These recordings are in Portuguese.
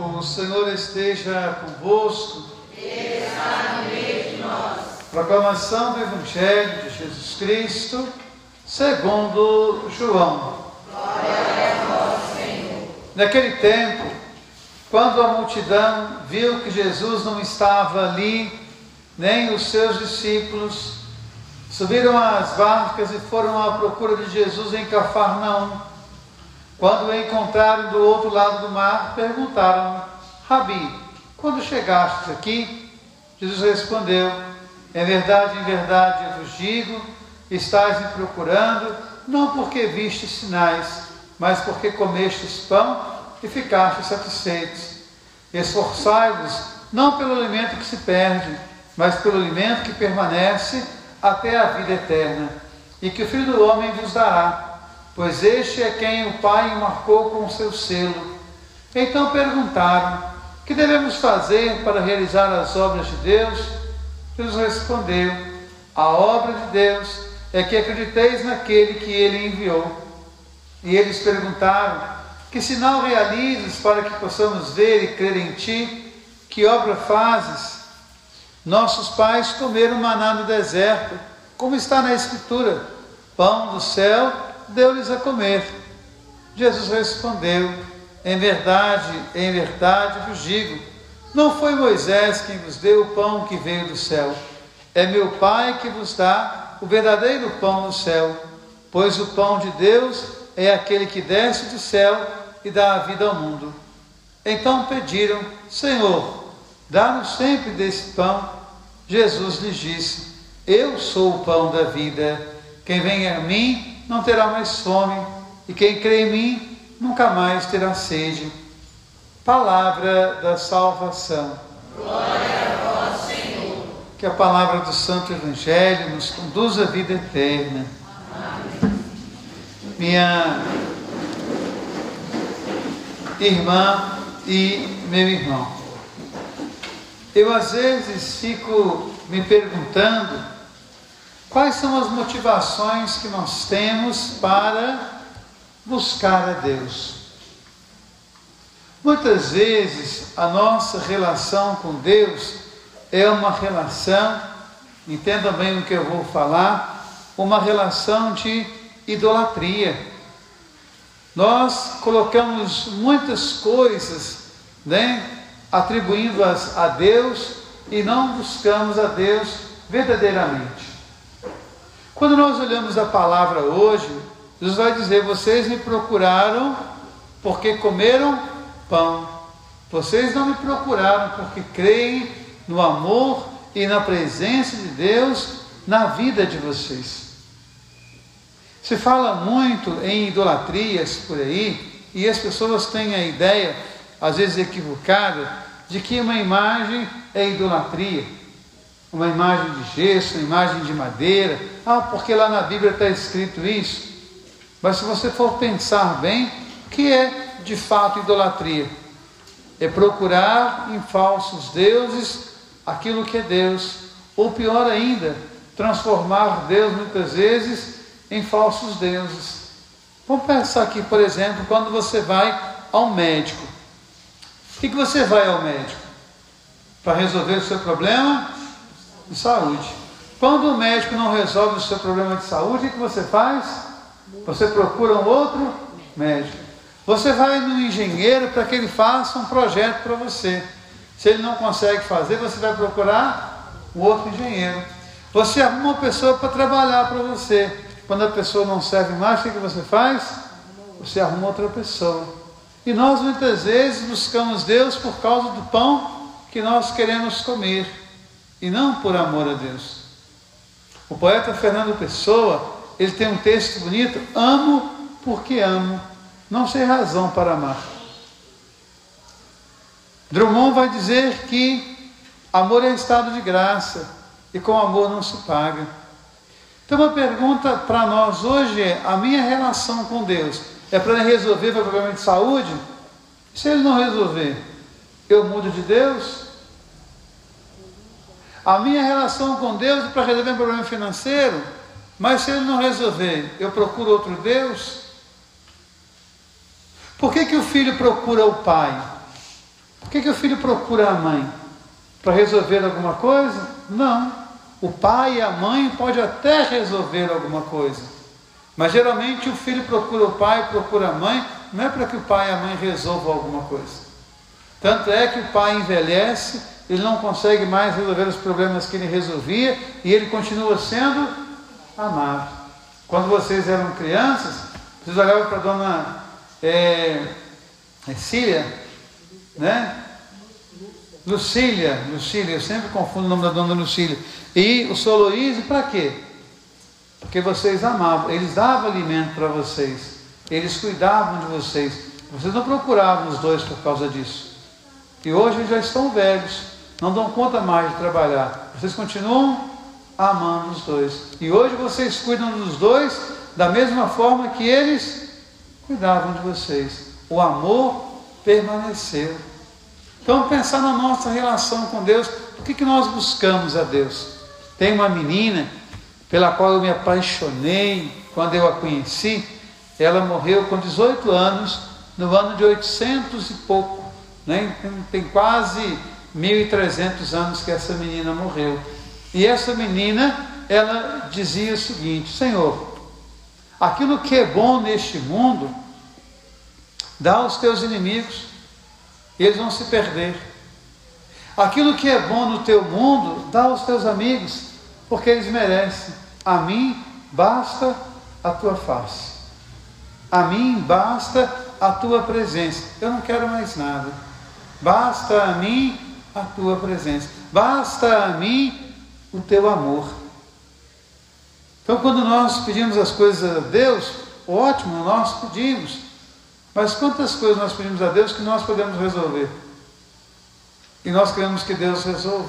O Senhor esteja convosco. Está no meio de nós. Proclamação do Evangelho de Jesus Cristo, segundo João. Glória a vós, Senhor. Naquele tempo, quando a multidão viu que Jesus não estava ali, nem os seus discípulos, subiram às barcas e foram à procura de Jesus em Cafarnaum. Quando o encontraram do outro lado do mar, perguntaram: Rabi, quando chegastes aqui? Jesus respondeu: Em verdade, em verdade eu vos digo, estáis me procurando, não porque vistes sinais, mas porque comestes pão e ficastes satisfeitos. Esforçai-vos não pelo alimento que se perde, mas pelo alimento que permanece até a vida eterna, e que o Filho do Homem vos dará pois este é quem o Pai marcou com o seu selo. Então perguntaram: Que devemos fazer para realizar as obras de Deus? Jesus respondeu: A obra de Deus é que acrediteis naquele que ele enviou. E eles perguntaram: Que sinal realizes para que possamos ver e crer em ti? Que obra fazes? Nossos pais comeram maná no deserto, como está na Escritura: pão do céu deu-lhes a comer. Jesus respondeu: Em verdade, em verdade vos digo, não foi Moisés quem vos deu o pão que veio do céu, é meu Pai que vos dá o verdadeiro pão do céu, pois o pão de Deus é aquele que desce do céu e dá a vida ao mundo. Então pediram: Senhor, dá-nos sempre desse pão. Jesus lhes disse: Eu sou o pão da vida. Quem vem a mim não terá mais fome, e quem crê em mim nunca mais terá sede. Palavra da salvação. Glória a vós, Senhor. Que a palavra do Santo Evangelho nos conduza à vida eterna. Amém. Minha irmã e meu irmão, eu às vezes fico me perguntando Quais são as motivações que nós temos para buscar a Deus? Muitas vezes a nossa relação com Deus é uma relação, entendam bem o que eu vou falar, uma relação de idolatria. Nós colocamos muitas coisas, né, atribuindo-as a Deus e não buscamos a Deus verdadeiramente. Quando nós olhamos a palavra hoje, Jesus vai dizer: Vocês me procuraram porque comeram pão. Vocês não me procuraram porque creem no amor e na presença de Deus na vida de vocês. Se fala muito em idolatrias por aí, e as pessoas têm a ideia, às vezes equivocada, de que uma imagem é idolatria uma imagem de gesso, uma imagem de madeira. Ah, porque lá na Bíblia está escrito isso. Mas se você for pensar bem, o que é de fato idolatria? É procurar em falsos deuses aquilo que é Deus. Ou pior ainda, transformar Deus muitas vezes em falsos deuses. Vamos pensar aqui, por exemplo, quando você vai ao médico. O que, você vai ao médico? Para resolver o seu problema? De saúde. Quando o médico não resolve o seu problema de saúde, o que você faz? Você procura um outro médico. Você vai no engenheiro para que ele faça um projeto para você. Se ele não consegue fazer, você vai procurar um outro engenheiro. Você arruma uma pessoa para trabalhar para você. Quando a pessoa não serve mais, o que você faz? Você arruma outra pessoa. E nós muitas vezes buscamos Deus por causa do pão que nós queremos comer e não por amor a Deus. O poeta Fernando Pessoa, ele tem um texto bonito, amo porque amo, não sei razão para amar. Drummond vai dizer que amor é estado de graça e com amor não se paga. Então, uma pergunta para nós hoje é: a minha relação com Deus é para resolver meu problema de saúde? Se ele não resolver, eu mudo de Deus? A minha relação com Deus é para resolver um problema financeiro, mas se ele não resolver, eu procuro outro Deus? Por que, que o filho procura o pai? Por que, que o filho procura a mãe? Para resolver alguma coisa? Não. O pai e a mãe pode até resolver alguma coisa. Mas geralmente o filho procura o pai, procura a mãe, não é para que o pai e a mãe resolvam alguma coisa. Tanto é que o pai envelhece, ele não consegue mais resolver os problemas que ele resolvia e ele continua sendo amado. Quando vocês eram crianças, vocês olhavam para a dona é, é Cília, né? Lucília, Lucília, eu sempre confundo o nome da dona Lucília. E o seu para quê? Porque vocês amavam, eles davam alimento para vocês, eles cuidavam de vocês. Vocês não procuravam os dois por causa disso. E hoje já estão velhos, não dão conta mais de trabalhar. Vocês continuam amando os dois. E hoje vocês cuidam dos dois da mesma forma que eles cuidavam de vocês. O amor permaneceu. Então, pensar na nossa relação com Deus, o que, que nós buscamos a Deus? Tem uma menina pela qual eu me apaixonei quando eu a conheci, ela morreu com 18 anos, no ano de 800 e pouco, né? tem quase 1.300 anos que essa menina morreu. E essa menina, ela dizia o seguinte: Senhor, aquilo que é bom neste mundo, dá aos teus inimigos, eles vão se perder. Aquilo que é bom no teu mundo, dá aos teus amigos, porque eles merecem. A mim basta a tua face. A mim basta a tua presença. Eu não quero mais nada. Basta a mim a tua presença. Basta a mim o teu amor. Então, quando nós pedimos as coisas a Deus, ótimo, nós pedimos. Mas quantas coisas nós pedimos a Deus que nós podemos resolver? E nós queremos que Deus resolva.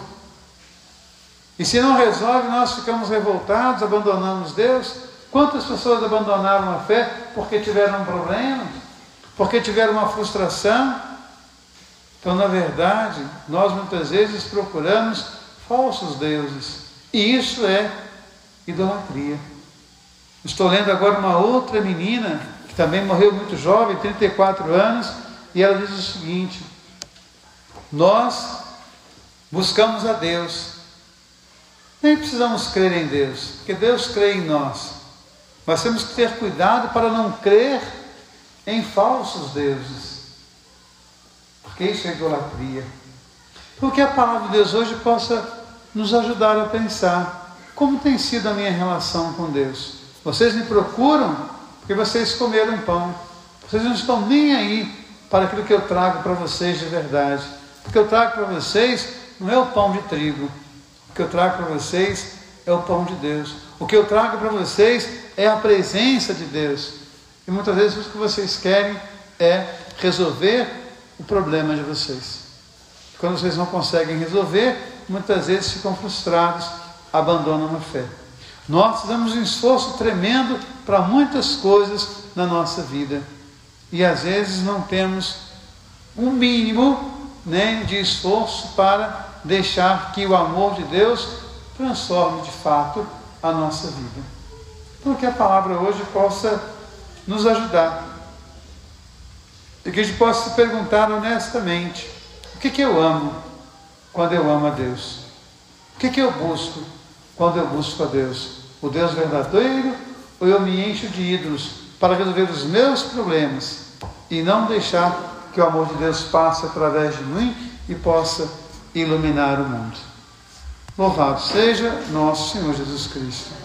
E se não resolve, nós ficamos revoltados, abandonamos Deus. Quantas pessoas abandonaram a fé porque tiveram um problema, porque tiveram uma frustração? Então, na verdade, nós muitas vezes procuramos falsos deuses. E isso é idolatria. Estou lendo agora uma outra menina que também morreu muito jovem, 34 anos, e ela diz o seguinte: Nós buscamos a Deus, nem precisamos crer em Deus, porque Deus crê em nós. Mas temos que ter cuidado para não crer em falsos deuses, porque isso é idolatria. Então, que a palavra de Deus hoje possa nos ajudar a pensar como tem sido a minha relação com Deus. Vocês me procuram porque vocês comeram pão. Vocês não estão nem aí para aquilo que eu trago para vocês de verdade. O que eu trago para vocês não é o pão de trigo, o que eu trago para vocês é o pão de Deus. O que eu trago para vocês é a presença de Deus. E muitas vezes o que vocês querem é resolver o problema de vocês. Quando vocês não conseguem resolver, muitas vezes ficam frustrados, abandonam a fé. Nós fizemos um esforço tremendo para muitas coisas na nossa vida e às vezes não temos um mínimo né, de esforço para deixar que o amor de Deus transforme de fato a nossa vida. Então, que a palavra hoje possa nos ajudar. E que a gente possa se perguntar honestamente: o que, que eu amo quando eu amo a Deus? O que, que eu busco quando eu busco a Deus? O Deus verdadeiro ou eu me encho de ídolos para resolver os meus problemas e não deixar que o amor de Deus passe através de mim e possa iluminar o mundo. Louvado seja nosso Senhor Jesus Cristo.